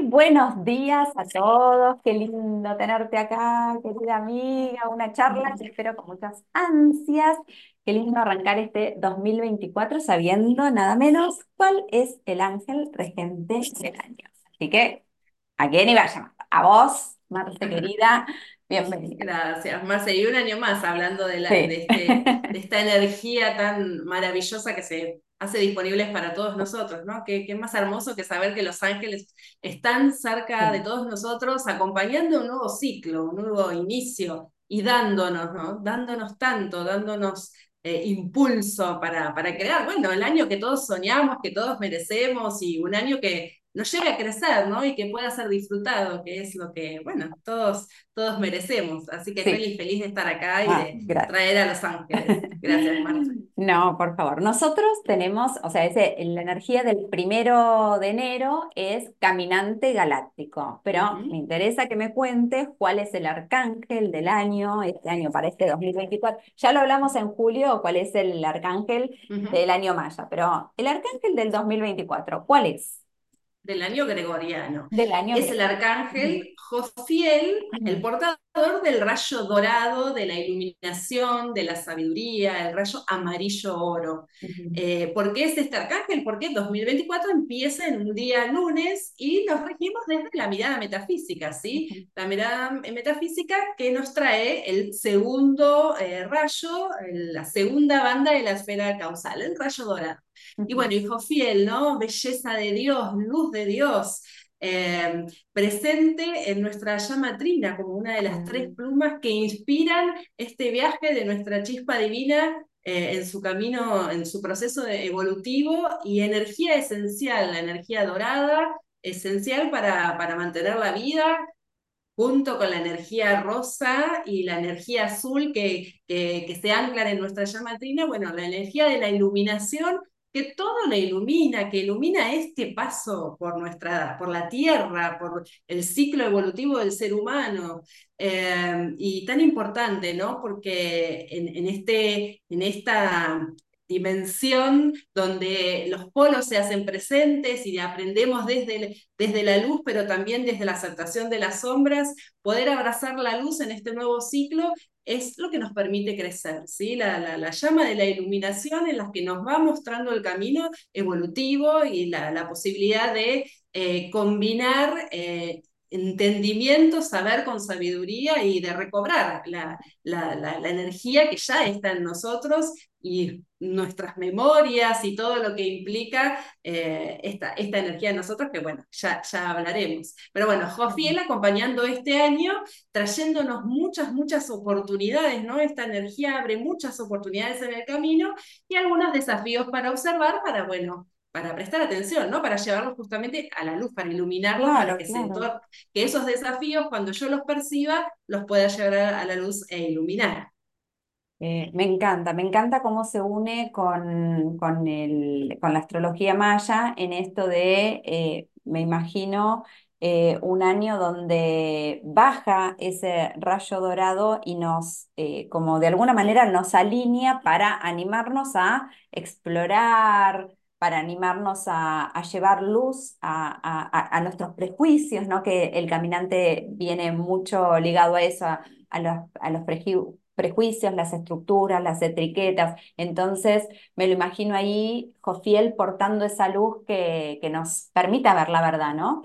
Buenos días a todos, qué lindo tenerte acá, querida amiga, una charla que espero con muchas ansias, qué lindo arrancar este 2024 sabiendo nada menos cuál es el ángel regente del año. Así que, ¿a quién iba a llamar? A vos, Marta querida, bienvenida. Gracias, Marce. Y un año más hablando de, la, de, este, de esta energía tan maravillosa que se hace disponibles para todos nosotros, ¿no? Qué, qué, más hermoso que saber que los ángeles están cerca de todos nosotros, acompañando un nuevo ciclo, un nuevo inicio y dándonos, ¿no? Dándonos tanto, dándonos eh, impulso para, para crear, bueno, el año que todos soñamos, que todos merecemos y un año que nos lleve a crecer, ¿no? Y que pueda ser disfrutado, que es lo que, bueno, todos, todos merecemos. Así que sí. feliz, feliz de estar acá y ah, de gracias. traer a Los Ángeles. Gracias, Marta. No, por favor. Nosotros tenemos, o sea, ese, la energía del primero de enero es caminante galáctico, pero uh -huh. me interesa que me cuentes cuál es el arcángel del año, este año para este 2024. Ya lo hablamos en julio, cuál es el arcángel uh -huh. del año maya, pero el arcángel del 2024, ¿cuál es? Del año gregoriano. Del año es el arcángel Jofiel, el portador del rayo dorado, de la iluminación, de la sabiduría, el rayo amarillo oro. Uh -huh. eh, ¿Por qué es este arcángel? Porque 2024 empieza en un día lunes y nos regimos desde la mirada metafísica, ¿sí? Uh -huh. La mirada metafísica que nos trae el segundo eh, rayo, la segunda banda de la esfera causal, el rayo dorado. Y bueno, hijo fiel, ¿no? Belleza de Dios, luz de Dios, eh, presente en nuestra llama trina como una de las tres plumas que inspiran este viaje de nuestra chispa divina eh, en su camino, en su proceso evolutivo y energía esencial, la energía dorada, esencial para, para mantener la vida, junto con la energía rosa y la energía azul que, que, que se anclan en nuestra llama trina, bueno, la energía de la iluminación que todo la ilumina, que ilumina este paso por nuestra, por la Tierra, por el ciclo evolutivo del ser humano, eh, y tan importante, ¿no? Porque en, este, en esta dimensión donde los polos se hacen presentes y aprendemos desde, desde la luz, pero también desde la aceptación de las sombras, poder abrazar la luz en este nuevo ciclo es lo que nos permite crecer, ¿sí? La, la, la, llama de la iluminación en la que nos va mostrando el camino evolutivo y la, la posibilidad de eh, combinar eh, entendimiento, saber con sabiduría y de recobrar la, la, la, energía que ya está en nosotros y nuestras memorias y todo lo que implica eh, esta, esta energía en nosotros, que bueno, ya, ya hablaremos. Pero bueno, Jofiel acompañando este año, trayéndonos muchas, muchas oportunidades, ¿no? Esta energía abre muchas oportunidades en el camino y algunos desafíos para observar, para, bueno, para prestar atención, ¿no? Para llevarlos justamente a la luz, para iluminarlos, claro, para que, claro. se, que esos desafíos, cuando yo los perciba, los pueda llevar a la luz e iluminar. Eh, me encanta, me encanta cómo se une con, con, el, con la astrología maya en esto de, eh, me imagino, eh, un año donde baja ese rayo dorado y nos, eh, como de alguna manera nos alinea para animarnos a explorar, para animarnos a, a llevar luz a, a, a, nuestros prejuicios, ¿no? que el caminante viene mucho ligado a eso, a, los, a los prejuicios, las estructuras, las etiquetas. Entonces, me lo imagino ahí, Jofiel, portando esa luz que, que nos permita ver la verdad, ¿no?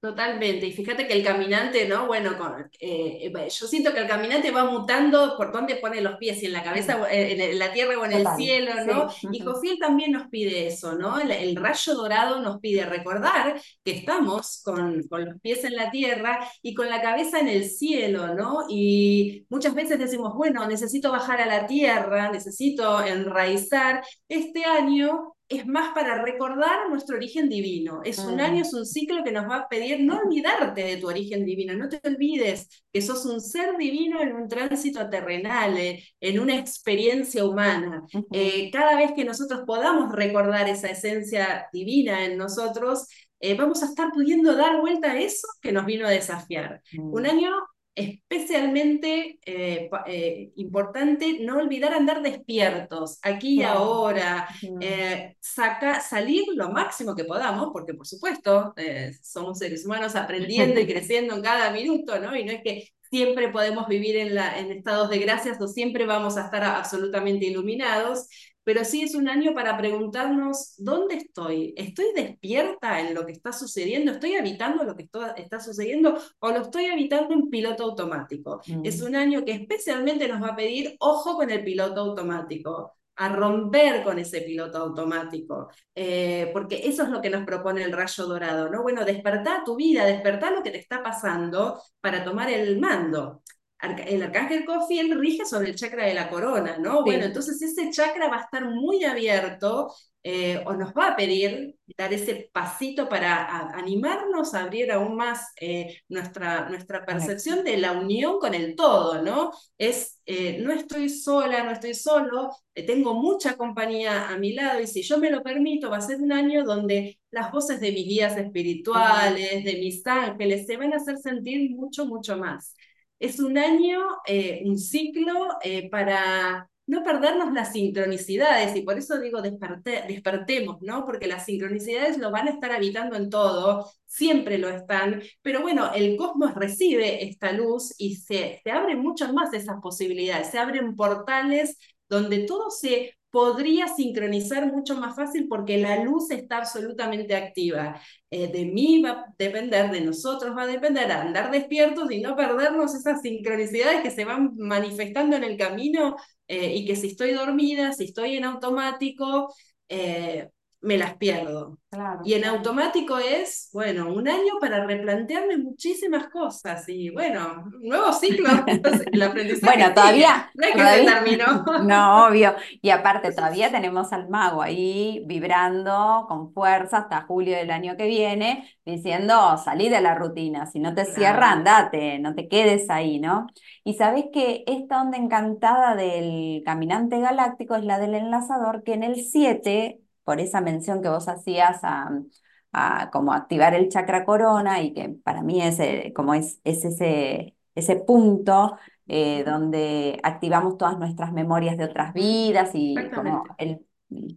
Totalmente, y fíjate que el caminante, ¿no? Bueno, con, eh, yo siento que el caminante va mutando por dónde pone los pies, si en la cabeza, en la tierra o en Total, el cielo, ¿no? Sí. Y Jofiel también nos pide eso, ¿no? El, el, rayo dorado nos pide recordar que estamos con, con los pies en la tierra y con la cabeza en el cielo, ¿no? Y muchas veces decimos, bueno, necesito bajar a la tierra, necesito enraizar. Este año es más para recordar nuestro origen divino. Es un año, es un ciclo que nos va a pedir no olvidarte de tu origen divino, no te olvides que sos un ser divino en un tránsito terrenal, eh, en una experiencia humana. Eh, cada vez que nosotros podamos recordar esa esencia divina en nosotros, eh, vamos a estar pudiendo dar vuelta a eso que nos vino a desafiar. Un año especialmente eh, eh, importante no olvidar andar despiertos, aquí y ahora, eh, saca, salir lo máximo que podamos, porque por supuesto somos seres humanos aprendiendo y creciendo en cada minuto, ¿no? Y no es que siempre podemos vivir en, la, en estados de gracias o siempre vamos a estar absolutamente iluminados, pero sí es un año para preguntarnos, ¿dónde estoy? ¿Estoy despierta en lo que está sucediendo? ¿Estoy habitando lo que está sucediendo o lo estoy habitando en piloto automático? Es mm. un año que especialmente nos va a pedir ojo con el piloto automático a romper con ese piloto automático, eh, porque eso es lo que nos propone el rayo dorado, ¿no? Bueno, despertar tu vida, despertar lo que te está pasando para tomar el mando el arcángel Cofiel rige sobre el chakra de la corona, ¿no? Bueno, entonces ese chakra va a estar muy abierto eh, o nos va a pedir dar ese pasito para animarnos a abrir aún más eh, nuestra, nuestra percepción de la unión con el todo, ¿no? Es, eh, no estoy sola, no estoy solo, tengo mucha compañía a mi lado y si yo me lo permito, va a ser un año donde las voces de mis guías espirituales, de mis ángeles, se van a hacer sentir mucho, mucho más. Es un año, eh, un ciclo eh, para no perdernos las sincronicidades, y por eso digo despertemos, ¿no? Porque las sincronicidades lo van a estar habitando en todo, siempre lo están, pero bueno, el cosmos recibe esta luz y se, se abren muchas más esas posibilidades, se abren portales donde todo se podría sincronizar mucho más fácil porque la luz está absolutamente activa. Eh, de mí va a depender, de nosotros va a depender, andar despiertos y no perdernos esas sincronicidades que se van manifestando en el camino eh, y que si estoy dormida, si estoy en automático, eh, me las pierdo. Y en automático es, bueno, un año para replantearme muchísimas cosas y bueno, un nuevo ciclo. el aprendizaje. bueno, todavía. No que terminó. no, obvio. Y aparte, todavía tenemos al mago ahí vibrando con fuerza hasta julio del año que viene, diciendo, salí de la rutina, si no te cierra, andate, no te quedes ahí, ¿no? Y sabés que esta onda encantada del caminante galáctico es la del enlazador, que en el 7 por esa mención que vos hacías a, como activar el chakra corona y que para mí es, eh, como es, ese, ese punto eh, donde activamos todas nuestras memorias de otras vidas y como el,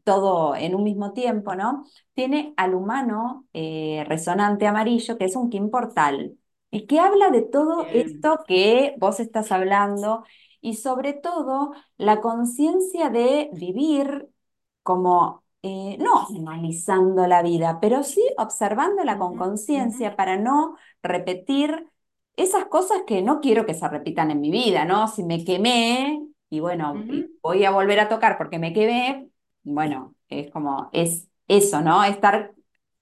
todo en un mismo tiempo, ¿no? Tiene al humano eh, resonante amarillo, que es un Kim Portal, y que habla de todo esto que vos estás hablando y sobre todo la conciencia de vivir como eh, no analizando la vida, pero sí observándola con conciencia para no repetir esas cosas que no quiero que se repitan en mi vida, ¿no? Si me quemé y bueno, voy a volver a tocar porque me quemé, bueno, es como, es eso, ¿no? Estar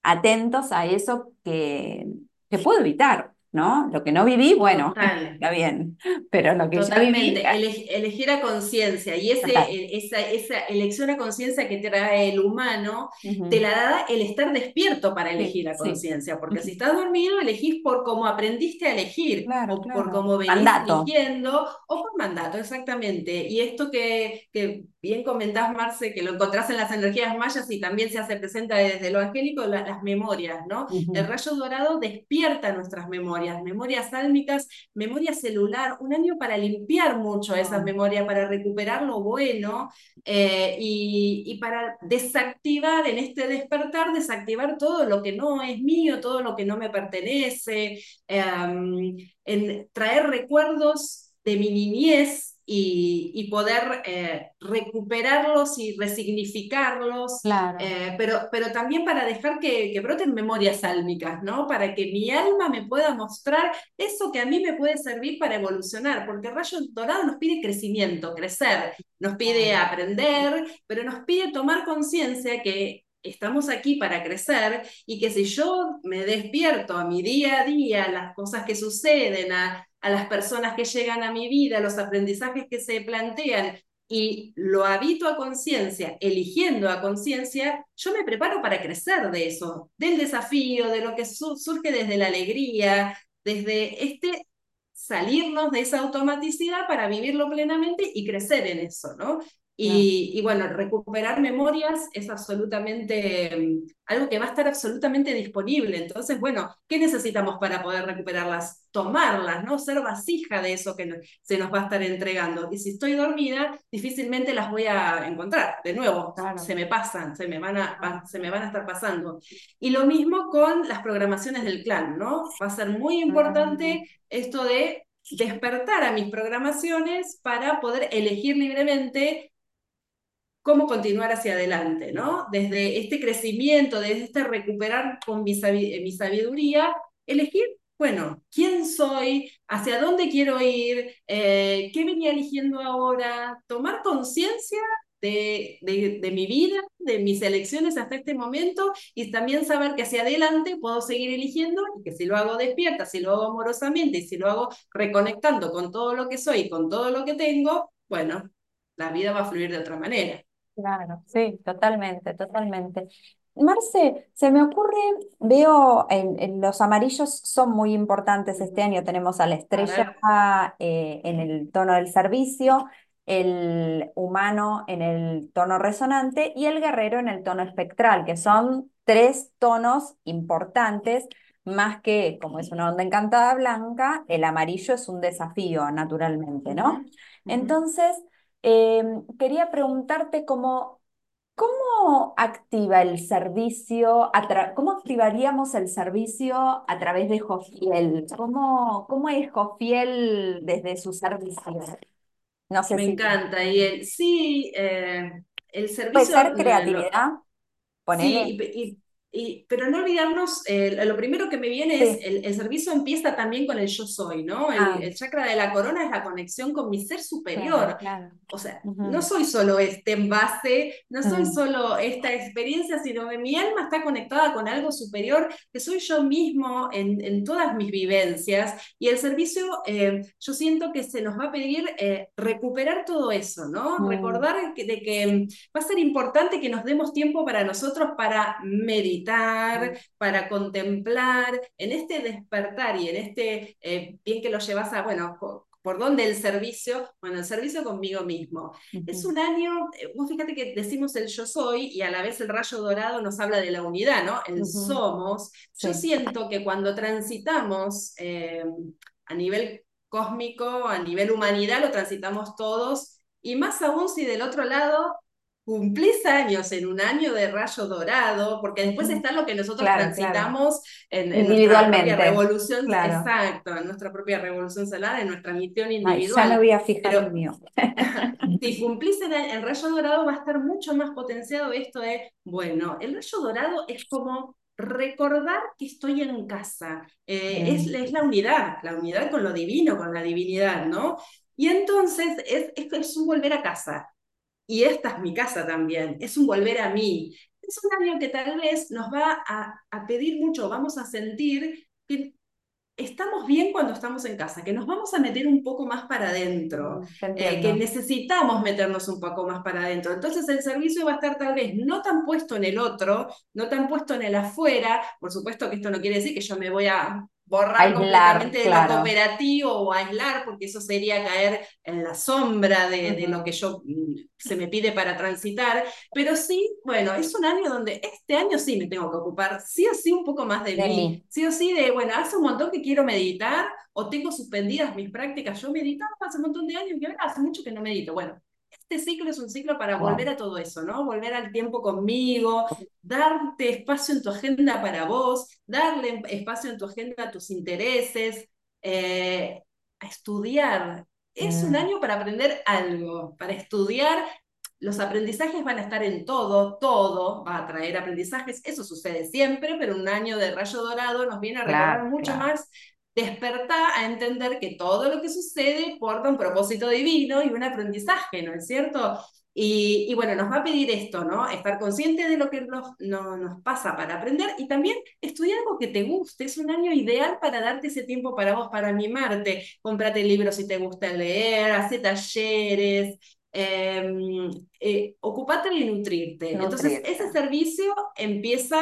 atentos a eso que, que puedo evitar. ¿No? Lo que no viví, bueno, está bien, pero lo que Totalmente. ya viví... elegir a conciencia y ese, esa, esa, elección a conciencia que trae el humano, te la da el estar despierto para elegir a conciencia, porque si estás dormido, elegís por cómo aprendiste a elegir, o por cómo venís eligiendo, o por mandato, exactamente. Y esto que, que bien comentás, Marce, que lo encontrás en las energías mayas y también se hace presente desde lo angélico, las memorias, ¿no? El rayo dorado despierta nuestras memorias, memorias álmicas, memoria celular, un año para limpiar mucho esas memorias, para recuperar lo bueno eh, y, para desactivar en este despertar, desactivar todo lo que no es mío, todo lo que no me pertenece, em, en traer recuerdos de mi niñez y, poder eh, recuperarlos y resignificarlos, eh, pero, pero también para dejar que, que, broten memorias álmicas, ¿no? Para que mi alma me pueda mostrar eso que a mí me puede servir para evolucionar, porque rayo dorado nos pide crecimiento, crecer, nos pide aprender, pero nos pide tomar conciencia que estamos aquí para crecer y que si yo me despierto a mi día a día, las cosas que suceden, a, a las personas que llegan a mi vida, los aprendizajes que se plantean y lo habito a conciencia, eligiendo a conciencia, yo me preparo para crecer de eso, del desafío, de lo que surge desde la alegría, desde este salirnos de esa automaticidad para vivirlo plenamente y crecer en eso, ¿no? Y, bueno, recuperar memorias es absolutamente mm, algo que va a estar absolutamente disponible. Entonces, bueno, ¿qué necesitamos para poder recuperarlas? Tomarlas, ¿no? Ser vasija de eso que se nos va a estar entregando. Y si estoy dormida, difícilmente las voy a encontrar. De nuevo, se me pasan, se me, van a, se me van a estar pasando. Y lo mismo con las programaciones del clan, ¿no? Va a ser muy importante esto de despertar a mis programaciones para poder elegir libremente cómo continuar hacia adelante, ¿no? Desde este crecimiento, desde este recuperar con mi, sabiduría, elegir, bueno, quién soy, hacia dónde quiero ir, eh, qué venía eligiendo ahora, tomar conciencia de, de, mi vida, de mis elecciones hasta este momento y también saber que hacia adelante puedo seguir eligiendo y que si lo hago despierta, si lo hago amorosamente y si lo hago reconectando con todo lo que soy y con todo lo que tengo, bueno, la vida va a fluir de otra manera. Claro, sí, totalmente, totalmente. Marce, se me ocurre, veo en, los amarillos son muy importantes este año. Tenemos a la estrella eh, en el tono del servicio, el humano en el tono resonante y el guerrero en el tono espectral, que son tres tonos importantes, más que como es una onda encantada blanca, el amarillo es un desafío naturalmente, ¿no? Entonces, Em, quería preguntarte cómo, cómo activa el servicio, cómo activaríamos el servicio a través de Jofiel, cómo, cómo es Jofiel desde su servicio. No sé Me encanta, y el, sí, eh, el servicio... Puede ser creatividad, Sí, y, pero no olvidarnos, eh, lo primero que me viene es, el, servicio empieza también con el yo soy, ¿no? El, ah. chakra de la corona es la conexión con mi ser superior. O sea, no soy solo este envase, no soy solo esta experiencia, sino que mi alma está conectada con algo superior, que soy yo mismo en, en todas mis vivencias. Y el servicio, eh, yo siento que se nos va a pedir eh, recuperar todo eso, ¿no? Mm. Recordar que, de que va a ser importante que nos demos tiempo para nosotros para meditar para contemplar, en este despertar y en este eh, bien que lo llevas a, bueno, por, dónde el servicio, bueno, el servicio conmigo mismo. Es un año, eh, vos fíjate que decimos el yo soy y a la vez el rayo dorado nos habla de la unidad, ¿no? El somos. Yo siento que cuando transitamos eh, a nivel cósmico, a nivel humanidad, lo transitamos todos. Y más aún si del otro lado cumplís años en un año de rayo dorado, porque después está lo que nosotros transitamos En, nuestra propia revolución, exacto, en nuestra propia revolución solar, en nuestra misión individual. ya no voy a fijar el mío. si cumplís en el, rayo dorado va a estar mucho más potenciado esto de, bueno, el rayo dorado es como recordar que estoy en casa, eh, es, es, la unidad, la unidad con lo divino, con la divinidad, ¿no? Y entonces es, es, es un volver a casa, y esta es mi casa también, es un volver a mí. Es un año que tal vez nos va a, pedir mucho, vamos a sentir que estamos bien cuando estamos en casa, que nos vamos a meter un poco más para adentro, mm, eh, que necesitamos meternos un poco más para adentro. Entonces el servicio va a estar tal vez no tan puesto en el otro, no tan puesto en el afuera. Por supuesto que esto no quiere decir que yo me voy a borrar completamente de lo cooperativo o aislar, porque eso sería caer en la sombra de, lo que yo mm, se me pide para transitar. Pero sí, bueno, es un año donde este año sí me tengo que ocupar, sí o sí, un poco más de, mí. Sí o sí, de, bueno, hace un montón que quiero meditar o tengo suspendidas mis prácticas. Yo meditaba hace un montón de años y ahora hace mucho que no medito. Bueno, este ciclo es un ciclo para volver a todo eso, ¿no? Volver al tiempo conmigo, darte espacio en tu agenda para vos, darle espacio en tu agenda a tus intereses, eh, a estudiar. Es un mm. año para aprender algo, para estudiar. Los aprendizajes van a estar en todo, todo va a traer aprendizajes, eso sucede siempre, pero un año de rayo dorado nos viene a recordar mucho más despertar a entender que todo lo que sucede porta un propósito divino y un aprendizaje, ¿no es cierto? Y, bueno, nos va a pedir esto, ¿no? Estar consciente de lo que nos, nos pasa para aprender y también estudiar algo que te guste. Es un año ideal para darte ese tiempo para vos, para animarte. Cómprate libros si te gusta leer, hace talleres, eh, eh, ocupate de nutrirte. Entonces, ese servicio empieza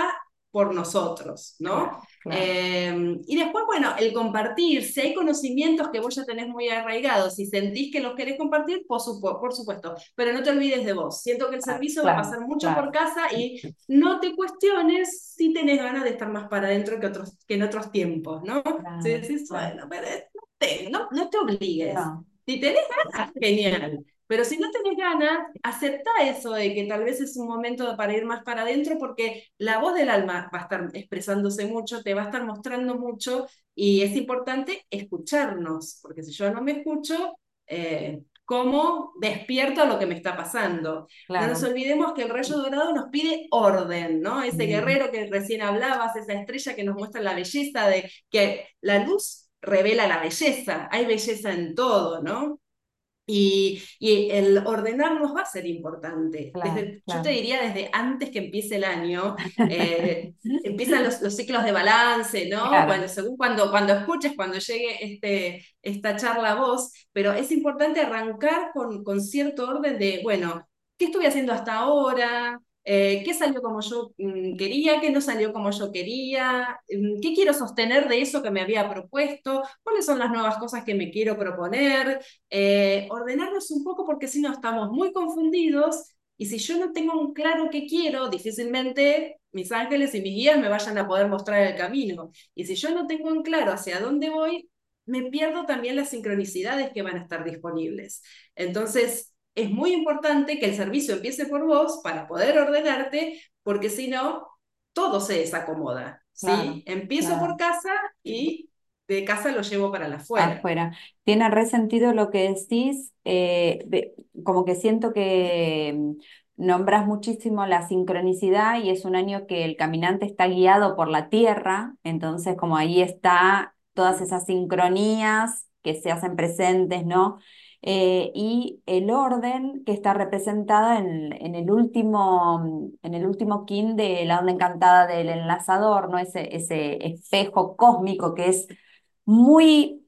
por nosotros, ¿no? Claro, claro. Eh, y después, bueno, el compartir, si hay conocimientos que vos ya tenés muy arraigados y sentís que los querés compartir, por, supu por supuesto, pero no te olvides de vos. Siento que el Ah, servicio claro, va a pasar mucho claro. por casa y no te cuestiones si tenés ganas de estar más para adentro que, otros, que en otros tiempos, ¿no? Si decís, bueno, pero no te, no, no te obligues. Si tenés ganas, genial. Pero si no tenés ganas, acepta eso de que tal vez es un momento para ir más para adentro porque la voz del alma va a estar expresándose mucho, te va a estar mostrando mucho y es importante escucharnos, porque si yo no me escucho, eh, ¿cómo despierto a lo que me está pasando? No nos olvidemos que el rayo dorado nos pide orden, ¿no? Ese Mm, guerrero que recién hablabas, esa estrella que nos muestra la belleza de que la luz revela la belleza, hay belleza en todo, ¿no? Y, y, el ordenarnos va a ser importante. Claro, Desde, yo te diría desde antes que empiece el año, eh, empiezan los, los, ciclos de balance, ¿no? Claro, Bueno, según cuando, cuando escuches, cuando llegue este, esta charla a vos, pero es importante arrancar con, con cierto orden de, bueno, ¿qué estuve haciendo hasta ahora? Eh, ¿Qué salió como yo mm, quería? ¿Qué no salió como yo quería? Mm, ¿Qué quiero sostener de eso que me había propuesto? ¿Cuáles son las nuevas cosas que me quiero proponer? Eh, ordenarnos un poco porque si no estamos muy confundidos y si yo no tengo un claro qué quiero, difícilmente mis ángeles y mis guías me vayan a poder mostrar el camino. Y si yo no tengo en claro hacia dónde voy, me pierdo también las sincronicidades que van a estar disponibles. Entonces, es muy importante que el servicio empiece por vos para poder ordenarte, porque si no, todo se desacomoda. ¿sí? claro, Empiezo claro. por casa y de casa lo llevo para la afuera. Afuera. Tiene resentido lo que decís, eh, de- como que siento que mm, nombras muchísimo la sincronicidad y es un año que el caminante está guiado por la tierra, entonces como ahí está todas esas sincronías que se hacen presentes, ¿no? Eh, y el orden que está representada en, en el último, en el último kin de la onda encantada del enlazador, ¿no? Ese, ese espejo cósmico que es muy,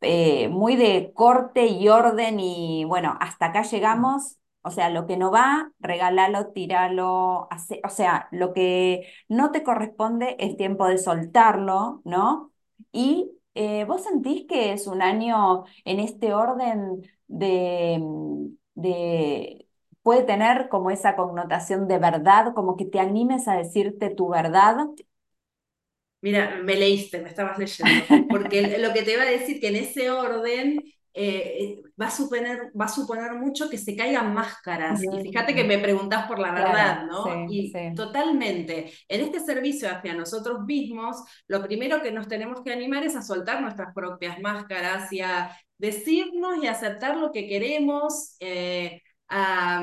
eh, muy de corte y orden y bueno, hasta acá llegamos. O sea, lo que no va, regálalo, tíralo, hace, o sea, lo que no te corresponde es tiempo de soltarlo, ¿no? Y eh, vos sentís que es un año en este orden de, de, puede tener como esa connotación de verdad, como que te animes a decirte tu verdad. Mira, me leíste, me estabas leyendo, porque lo que te iba a decir que en ese orden eh, va, a suponer, va a suponer mucho que se caigan máscaras. Y fíjate que me preguntás por la verdad, ¿no? sí, y totalmente, en este servicio hacia nosotros mismos, lo primero que nos tenemos que animar es a soltar nuestras propias máscaras y a decirnos y aceptar lo que queremos. Eh, a,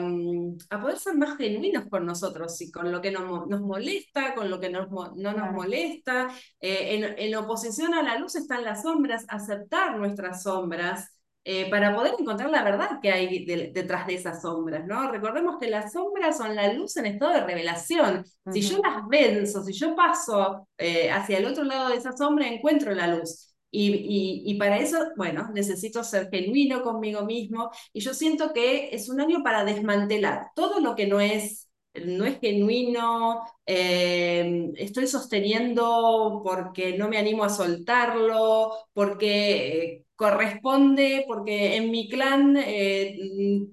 a, poder ser más genuinos con nosotros y con lo que nos, nos molesta, con lo que nos, no nos Claro. molesta. Eh, en, en, oposición a la luz están las sombras, aceptar nuestras sombras. Eh, para poder encontrar la verdad que hay de, detrás de esas sombras, ¿no? Recordemos que las sombras son la luz en estado de revelación. Uh -huh. Si yo las venzo, si yo paso eh, hacia el otro lado de esa sombra, encuentro la luz. Y, y, y, para eso, bueno, necesito ser genuino conmigo mismo. Y yo siento que es un año para desmantelar todo lo que no es, no es genuino, eh, estoy sosteniendo porque no me animo a soltarlo, porque eh, corresponde, porque en mi clan eh,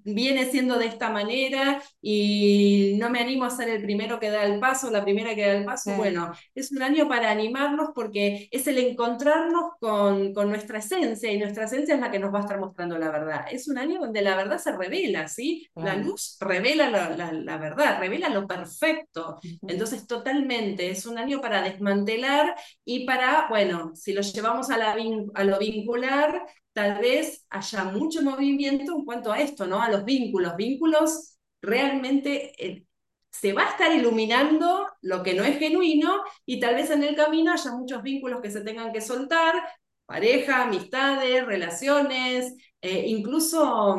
viene siendo de esta manera y no me animo a ser el primero que da el paso, la primera que da el paso. Sí. Bueno, es un año para animarnos porque es el encontrarnos con, con, nuestra esencia y nuestra esencia es la que nos va a estar mostrando la verdad. Es un año donde la verdad se revela, ¿sí? Claro. La luz revela la, la, la, verdad, revela lo perfecto. Entonces, totalmente, es un año para desmantelar y para, bueno, si lo llevamos a, la, a lo vincular, tal vez haya mucho movimiento en cuanto a esto, ¿no? A los vínculos. Vínculos realmente eh, se va a estar iluminando lo que no es genuino y tal vez en el camino haya muchos vínculos que se tengan que soltar, pareja, amistades, relaciones, eh, incluso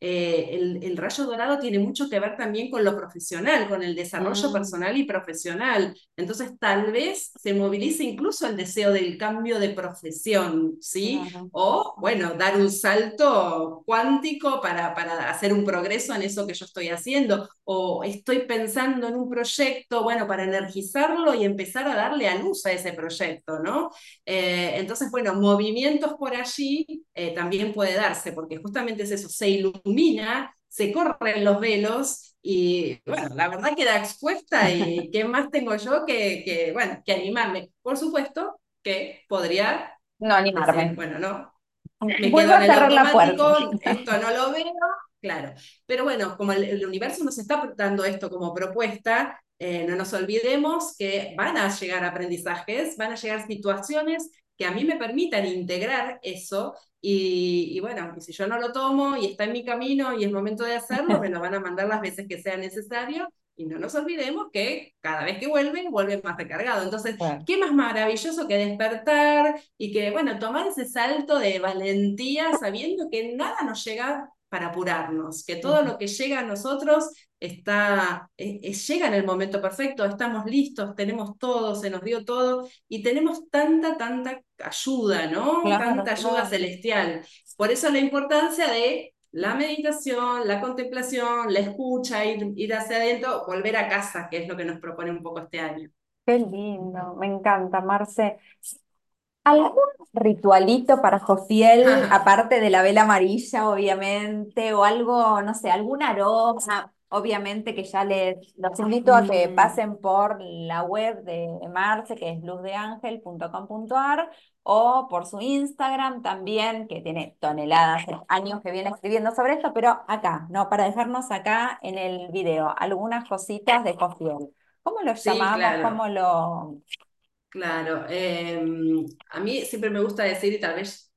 eh, el, rayo dorado tiene mucho que ver también con lo profesional, con el desarrollo Mm. personal y profesional. Entonces, tal vez se movilice incluso el deseo del cambio de profesión, ¿sí? O, bueno, dar un salto cuántico para, para hacer un progreso en eso que yo estoy haciendo. O estoy pensando en un proyecto, bueno, para energizarlo y empezar a darle a luz a ese proyecto, ¿no? Eh, entonces, bueno, movimientos por allí eh, también puede darse, porque justamente es eso, se ilumina, se corren los velos y, bueno, la verdad queda expuesta y ¿qué más tengo yo que, que bueno, que animarme? Por supuesto que podría No animarme. decir, bueno, no, me Vuelvo quedo a en el cerrar la puerta. esto no lo veo, claro. Pero bueno, como el, el universo nos está dando esto como propuesta, eh, no nos olvidemos que van a llegar aprendizajes, van a llegar situaciones que a mí me permitan integrar eso y, y, bueno, si yo no lo tomo y está en mi camino y es momento de hacerlo, me lo van a mandar las veces que sea necesario y no nos olvidemos que cada vez que vuelve, vuelve más recargado. Entonces, Claro. ¿qué más maravilloso que despertar y que, bueno, tomar ese salto de valentía sabiendo que nada nos llega para apurarnos, que todo lo que llega a nosotros está, es, es, llega en el momento perfecto, estamos listos, tenemos todo, se nos dio todo y tenemos tanta, tanta ayuda, ¿no? Claro, tanta ayuda claro. celestial. Por eso la importancia de la meditación, la contemplación, la escucha, ir, ir hacia adentro, volver a casa, que es lo que nos propone un poco este año. Qué lindo, me encanta, Marce. ¿Algún ritualito para Jofiel, aparte de la vela amarilla, obviamente, o algo, no sé, algún aroma? Obviamente que ya les los invito a que Mm. pasen por la web de Marce, que es luzdeangel.com.ar, o por su Instagram también, que tiene toneladas, años que viene escribiendo sobre esto, pero acá, ¿no? Para dejarnos acá en el video, algunas cositas de Jofiel. ¿Cómo lo Sí, llamamos? claro. ¿Cómo lo...? Claro, eh, a mí siempre me gusta decir, y tal vez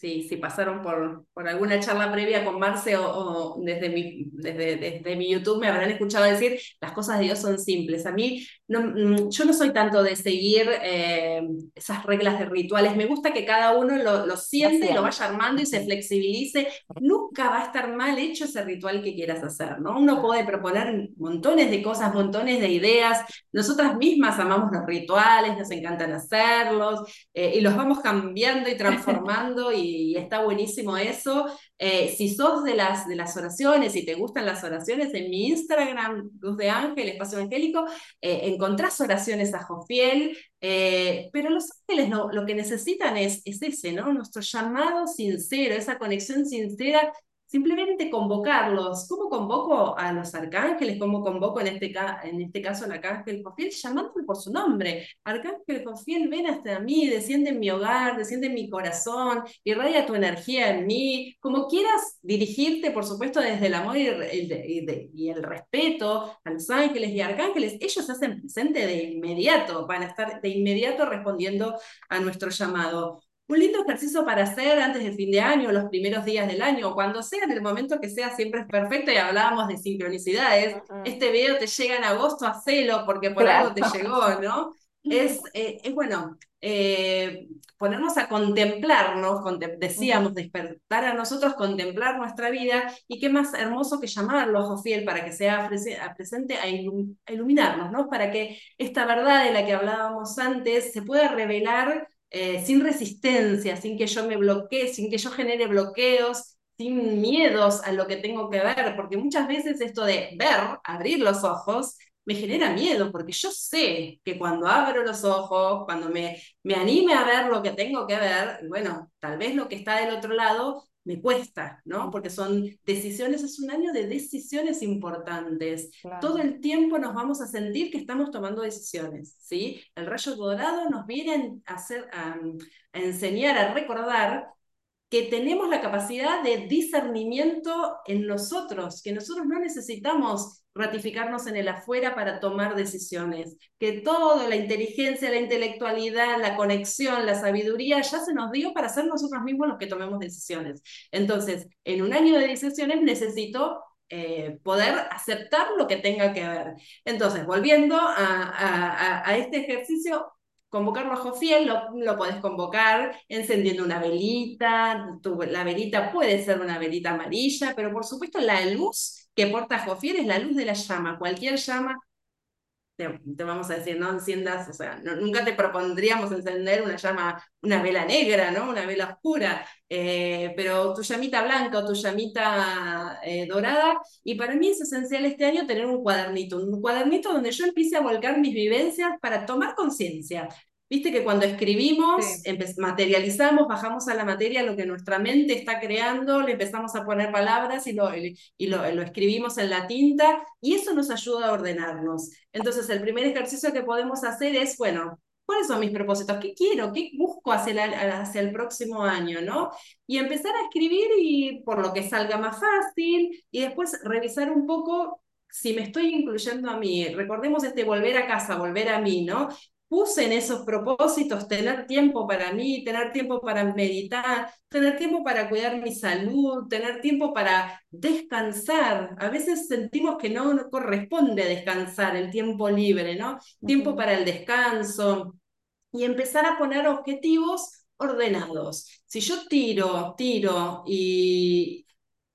si, si pasaron por, por alguna charla previa con Marce o, o desde, mi, desde, desde, mi YouTube me habrán escuchado decir, las cosas de Dios son simples. A mí, no, yo no soy tanto de seguir eh, esas reglas de rituales, me gusta que cada uno lo, lo siente, lo vaya armando y se flexibilice. Nunca va a estar mal hecho ese ritual que quieras hacer, ¿no? Uno puede proponer montones de cosas, montones de ideas. Nosotras mismas amamos los rituales, nos encantan hacerlos eh, y los vamos cambiando y transformando y y está buenísimo eso. Eh, si sos de las, de las oraciones y te gustan las oraciones, en mi Instagram, Luz de Ángel, Espacio Angélico, eh, encontrás oraciones a Jofiel, eh, pero los ángeles no, lo que necesitan es, es ese, ¿no? Nuestro llamado sincero, esa conexión sincera simplemente convocarlos. ¿Cómo convoco a los arcángeles? ¿Cómo convoco en este, en este caso al arcángel Jofiel? Llamándolo por su nombre. Arcángel Jofiel, ven hasta mí, desciende en mi hogar, desciende en mi corazón, irradia tu energía en mí. Como quieras dirigirte, por supuesto, desde el amor y el, y el respeto a los ángeles y arcángeles, ellos se hacen presente de inmediato, van a estar de inmediato respondiendo a nuestro llamado un lindo ejercicio para hacer antes del fin de año, los primeros días del año, o cuando sea, en el momento que sea, siempre es perfecto y hablábamos de sincronicidades. Uh -huh. Este video te llega en agosto, hacelo porque por claro. algo te llegó, ¿no? Es, eh, es bueno, eh, ponernos a contemplarnos, contem decíamos, despertar a nosotros, contemplar nuestra vida, y qué más hermoso que llamarlo a Jofiel para que sea presente a, ilum a iluminarnos, ¿no? Para que esta verdad de la que hablábamos antes se pueda revelar eh, sin resistencia, sin que yo me bloquee, sin que yo genere bloqueos, sin miedos a lo que tengo que ver, porque muchas veces esto de ver, abrir los ojos, me genera miedo, porque yo sé que cuando abro los ojos, cuando me, me anime a ver lo que tengo que ver, bueno, tal vez lo que está del otro lado me cuesta, ¿no? Porque son decisiones, es un año de decisiones importantes. Claro. Todo el tiempo nos vamos a sentir que estamos tomando decisiones, ¿sí? El rayo dorado nos viene a, hacer, a, a enseñar, a recordar que tenemos la capacidad de discernimiento en nosotros, que nosotros no necesitamos ratificarnos en el afuera para tomar decisiones, que toda la inteligencia, la intelectualidad, la conexión, la sabiduría ya se nos dio para ser nosotros mismos los que tomemos decisiones. Entonces, en un año de decisiones necesito eh, poder aceptar lo que tenga que ver. Entonces, volviendo a este ejercicio, convocarlo a Jofiel, lo, lo podés convocar encendiendo una velita, la velita puede ser una velita amarilla, pero por supuesto la luz que porta Jofiel es la luz de la llama, cualquier llama te, vamos a decir, no enciendas, o sea, nunca te propondríamos encender una llama, una vela negra, ¿no? Una vela oscura, eh, pero tu llamita blanca o tu llamita eh, dorada, y para mí es esencial este año tener un cuadernito, un cuadernito donde yo empiece a volcar mis vivencias para tomar conciencia. Viste que cuando escribimos, materializamos, bajamos a la materia lo que nuestra mente está creando, le empezamos a poner palabras y, lo, y lo, lo, escribimos en la tinta y eso nos ayuda a ordenarnos. Entonces, el primer ejercicio que podemos hacer es, bueno, ¿cuáles son mis propósitos? ¿Qué quiero? ¿Qué busco hacia el, hacia el próximo año? ¿no? Y empezar a escribir y por lo que salga más fácil y después revisar un poco si me estoy incluyendo a mí, recordemos este volver a casa, volver a mí, ¿no? Puse en esos propósitos tener tiempo para mí, tener tiempo para meditar, tener tiempo para cuidar mi salud, tener tiempo para descansar. A veces sentimos que no corresponde descansar el tiempo libre, ¿no? Tiempo para el descanso y empezar a poner objetivos ordenados. Si yo tiro, tiro y,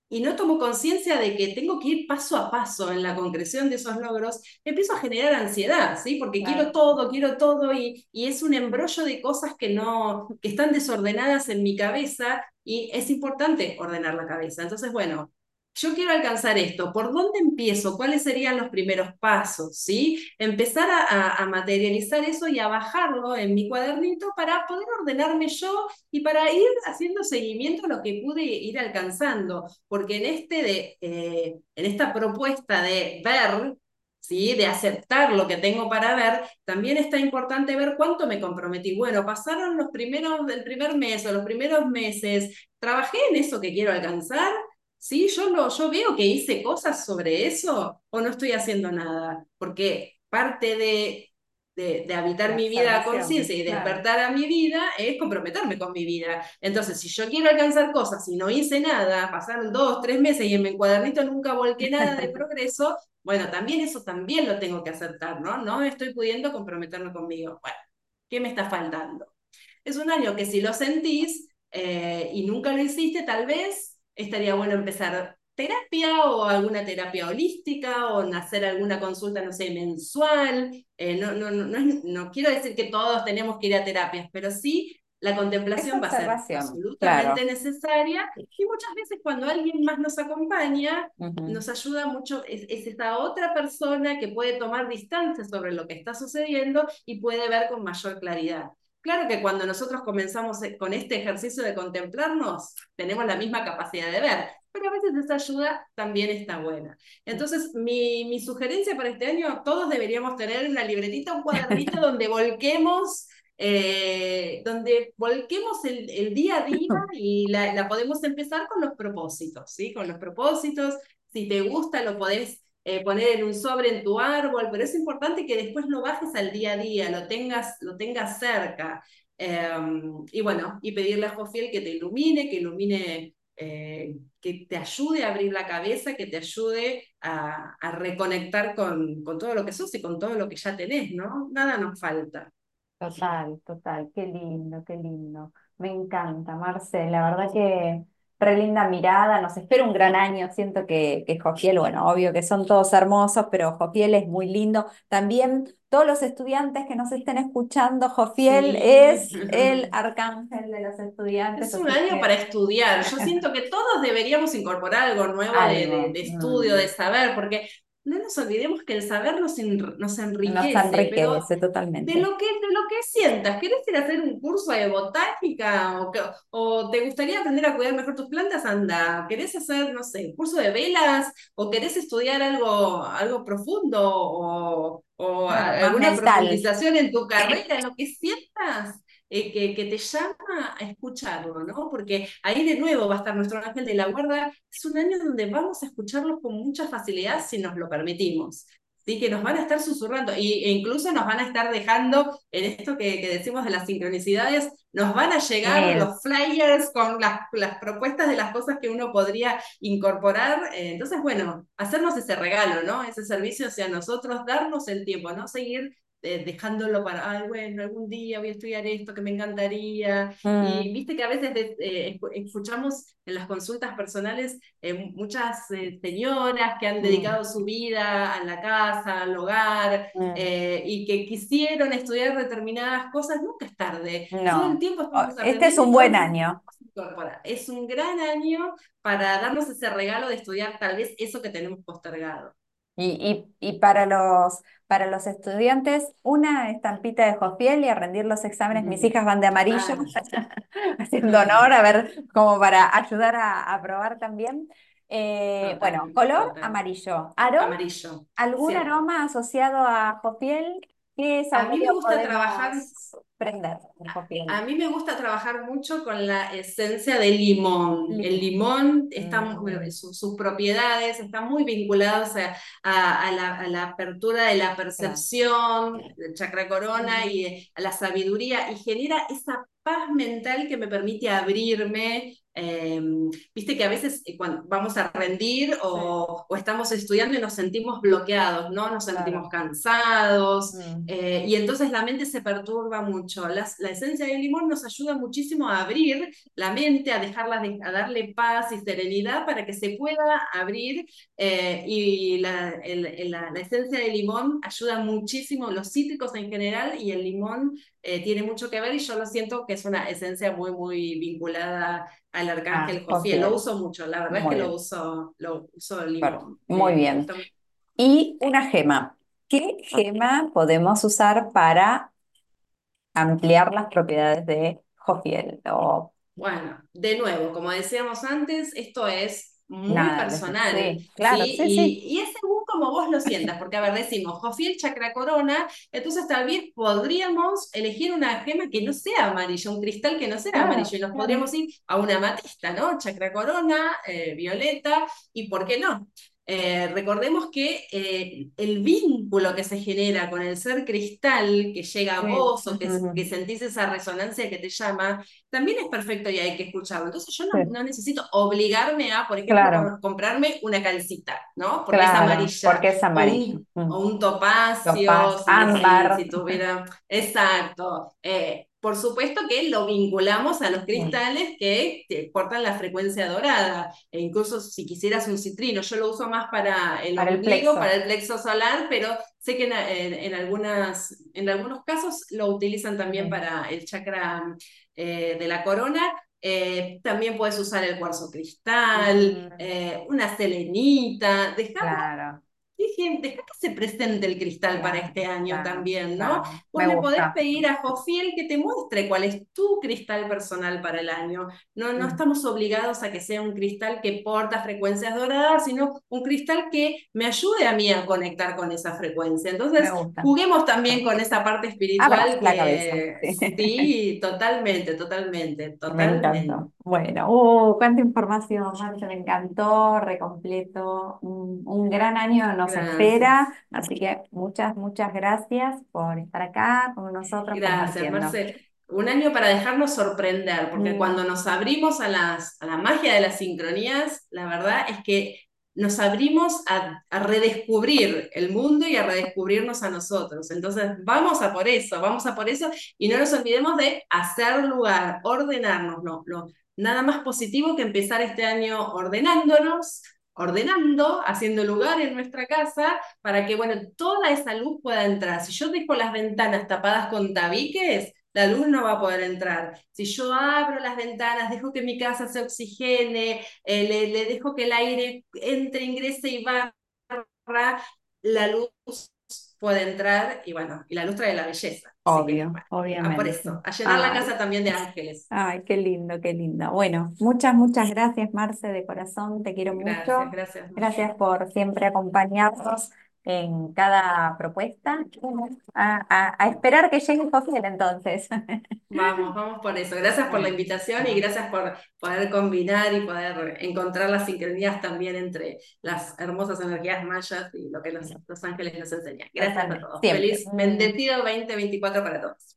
y no tomo conciencia de que tengo que ir paso a paso en la concreción de esos logros, empiezo a generar ansiedad, ¿sí? Porque quiero todo, quiero todo y, y, es un embrollo de cosas que no, que están desordenadas en mi cabeza y es importante ordenar la cabeza. Entonces, bueno, yo quiero alcanzar esto, ¿por dónde empiezo? ¿Cuáles serían los primeros pasos? ¿Sí? Empezar a, materializar eso y a bajarlo en mi cuadernito para poder ordenarme yo y para ir haciendo seguimiento a lo que pude ir alcanzando. Porque en, este de, eh, en esta propuesta de ver, ¿sí? de aceptar lo que tengo para ver, también está importante ver cuánto me comprometí. Bueno, pasaron los primeros, del primer mes o los primeros meses, trabajé en eso que quiero alcanzar ¿sí? Yo, lo, yo veo que hice cosas sobre eso o no estoy haciendo nada, porque parte de, de, habitar mi vida a conciencia y despertar a mi vida es comprometerme con mi vida. Entonces, si yo quiero alcanzar cosas y no hice nada, pasaron dos, tres meses y en mi cuadernito nunca volqué nada de progreso, bueno, también eso también lo tengo que aceptar, ¿no? No estoy pudiendo comprometerme conmigo. Bueno, ¿qué me está faltando? Es un año que si lo sentís eh, y nunca lo hiciste, tal vez estaría bueno empezar terapia o alguna terapia holística o hacer alguna consulta, no sé, mensual. Eh, no, no, no, no, quiero decir que todos tenemos que ir a terapias, pero sí la contemplación va a ser absolutamente necesaria y muchas veces cuando alguien más nos acompaña, nos ayuda mucho, es, es, esta otra persona que puede tomar distancia sobre lo que está sucediendo y puede ver con mayor claridad. Claro que cuando nosotros comenzamos eh, con este ejercicio de contemplarnos, tenemos la misma capacidad de ver, pero a veces esa ayuda también está buena. Entonces, mi, mi sugerencia para este año, todos deberíamos tener una libretita, un cuadernito donde volquemos eh, donde volquemos el, el, día a día y la, la, podemos empezar con los propósitos, ¿sí? Con los propósitos, si te gusta lo podés eh, poner en un sobre en tu árbol, pero es importante que después lo bajes al día a día, lo tengas, lo tengas cerca. Em, y bueno, y pedirle a Jofiel que te ilumine, que ilumine, eh, que te ayude a abrir la cabeza, que te ayude a, reconectar con, con, todo lo que sos y con todo lo que ya tenés, ¿no? Nada nos falta. Total, total, qué lindo, qué lindo. Me encanta, Marcel, la verdad que re linda mirada, nos espera un gran año, siento que, que Jofiel, bueno, obvio que son todos hermosos, pero Jofiel es muy lindo. También todos los estudiantes que nos estén escuchando, Jofiel es el arcángel de los estudiantes. Es un año para estudiar, yo siento que todos deberíamos incorporar algo nuevo de, de, estudio, de saber, porque no nos olvidemos que el saber nos, enriquece. Nos enriquece totalmente. De lo, que, de lo que sientas. ¿Querés ir a hacer un curso de botánica? O, o, te gustaría aprender a cuidar mejor tus plantas? Anda. ¿Querés hacer, no sé, un curso de velas? ¿O querés estudiar algo, algo profundo? ¿O, o alguna profundización en tu carrera? Lo que sientas. Eh, que, que, te llama a escucharlo, ¿no? Porque ahí de nuevo va a estar nuestro ángel de la guarda. Es un año donde vamos a escucharlo con mucha facilidad si nos lo permitimos. ¿sí? Que nos van a estar susurrando y, e incluso nos van a estar dejando en esto que, que decimos de las sincronicidades, nos van a llegar los flyers con las, las, propuestas de las cosas que uno podría incorporar. Eh, entonces, bueno, hacernos ese regalo, ¿no? Ese servicio hacia nosotros, darnos el tiempo, no seguir eh, dejándolo para, ay, bueno, algún día voy a estudiar esto que me encantaría. Y Mm, viste que a veces eh, escu- escuchamos en las consultas personales eh, muchas eh, señoras que han mm, dedicado su vida a la casa, al hogar, mm. eh, y que quisieron estudiar determinadas cosas, nunca es tarde. Todo el No. tiempo O- estamos Este es y un buen año. Es un gran año para darnos ese regalo de estudiar tal vez eso que tenemos postergado. Y, y, y para los, para los estudiantes, una estampita de Jofiel y a rendir los exámenes. Mis hijas van de amarillo, Total. haciendo honor, a ver, como para ayudar a, a probar también. Eh, bueno, color amarillo. ¿Aroma? Amarillo, ¿Algún aroma asociado a Jofiel? ¿Qué A mí me gusta trabajar prender? A mí me gusta trabajar mucho con la esencia de limón. El Limón. está, Mm, sus propiedades están muy vinculadas a, la, a la apertura de la claro. percepción, del chakra corona Mm, y eh, a la sabiduría y genera esa paz mental que me permite abrirme. Eh, viste que a veces eh, cuando vamos a rendir sí, o, o estamos estudiando y nos sentimos bloqueados, ¿no? Nos sentimos claro. cansados, Mm, eh, y entonces la mente se perturba mucho. Las- la esencia del limón nos ayuda muchísimo a abrir la mente, a dejarla, de- a darle paz y serenidad para que se pueda abrir. eh, y la, el- el- la- la esencia del limón ayuda muchísimo, los cítricos en general, y el limón eh, tiene mucho que ver y yo lo siento que es una esencia muy, muy vinculada al ah, arcángel Jofiel. Lo uso mucho, la verdad es Muy que lo uso, lo uso muy me bien. Y una gema. ¿Qué gema podemos usar para ampliar las propiedades de Jofiel? O Bueno, de nuevo, como decíamos antes, esto es muy nada, personal, sí, ¿sí? claro, sí, sí, Y, y es según como vos lo sientas, porque a ver, decimos Jofiel chakra corona, entonces tal vez podríamos elegir una gema que no sea amarilla, un cristal que no sea claro, amarillo, y nos claro. podríamos ir a una amatista, ¿no? Chakra corona, eh, violeta, y ¿por qué no? Eh, recordemos que eh, el vínculo que se genera con el ser cristal que llega a Sí, vos o que, que sentís esa resonancia que te llama, también es perfecto y hay que escucharlo. Entonces yo no, sí, no necesito obligarme a, por ejemplo, claro, comprarme una calcita, ¿no? Porque es claro, amarilla, porque es o amarillo. un, Mm. o un topacio, Topaz, si, si, ámbar. si tuviera... Exacto. Eh, por supuesto que lo vinculamos a los cristales que te portan la frecuencia dorada, e incluso si quisieras un citrino, yo lo uso más para el Para el ombligo, para plexo. el plexo solar, pero sé que en, en- en algunas, en algunos casos lo utilizan también para el chakra eh, de la corona. Eh, también puedes usar el cuarzo cristal, mm, eh, una selenita, claro, Dije, deja que se presente el cristal para este año también, ¿no? Vos le podés pedir a Jofiel que te muestre cuál es tu cristal personal para el año. No, no Mm, estamos obligados a que sea un cristal que porta frecuencias doradas, sino un cristal que me ayude a mí a conectar con esa frecuencia. Entonces, juguemos también con esa parte Abrazo espiritual que Sí. totalmente, totalmente, Me totalmente. Bueno, uh, cuánta información, Marce, me encantó, recompleto. Un, un gran año nos espera, Gracias. así que muchas, muchas gracias por estar acá con nosotros Gracias, compartiendo. Marce. Un año para dejarnos sorprender, porque Mm, cuando nos abrimos a, las, a la magia de las sincronías, la verdad es que nos abrimos a, a redescubrir el mundo y a redescubrirnos a nosotros. Entonces, vamos a por eso, vamos a por eso y no nos olvidemos de hacer lugar, ordenarnos, no, no, nada más positivo que empezar este año ordenándonos, ordenando, haciendo lugar en nuestra casa para que, bueno, toda esa luz pueda entrar. Si yo dejo las ventanas tapadas con tabiques, la luz no va a poder entrar. Si yo abro las ventanas, dejo que mi casa se oxigene, eh, le, le, dejo que el aire entre, ingrese y barra, la luz puede entrar y bueno, y la luz trae la belleza. Que, obvio, bueno, a por obviamente. eso, a llenar la casa también de ángeles. ay, qué lindo, qué lindo. Bueno, muchas, muchas gracias, Marce, de corazón, te quiero Gracias, mucho. gracias. Gracias por siempre acompañarnos en cada propuesta. A, a- a esperar que llegue Jofiel entonces. Vamos, vamos por eso. Gracias por la invitación y gracias por poder combinar y poder encontrar las sincronías también entre las hermosas energías mayas y lo que los, los ángeles nos enseñan. Gracias a totalmente, todos. siempre. Feliz, bendecido 2024 para todos.